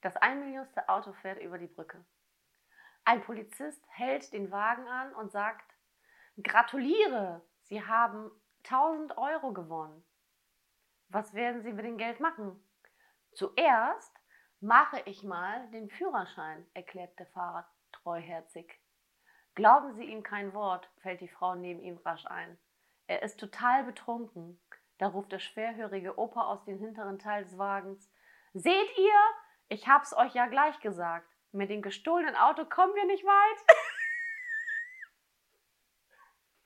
Das einmillionste Auto fährt über die Brücke. Ein Polizist hält den Wagen an und sagt, gratuliere, Sie haben 1000 Euro gewonnen. Was werden Sie mit dem Geld machen? Zuerst mache ich mal den Führerschein, erklärt der Fahrer treuherzig. Glauben Sie ihm kein Wort, fällt die Frau neben ihm rasch ein. Er ist total betrunken. Da ruft der schwerhörige Opa aus dem hinteren Teil des Wagens. Seht ihr? Ich hab's euch ja gleich gesagt. Mit dem gestohlenen Auto kommen wir nicht weit.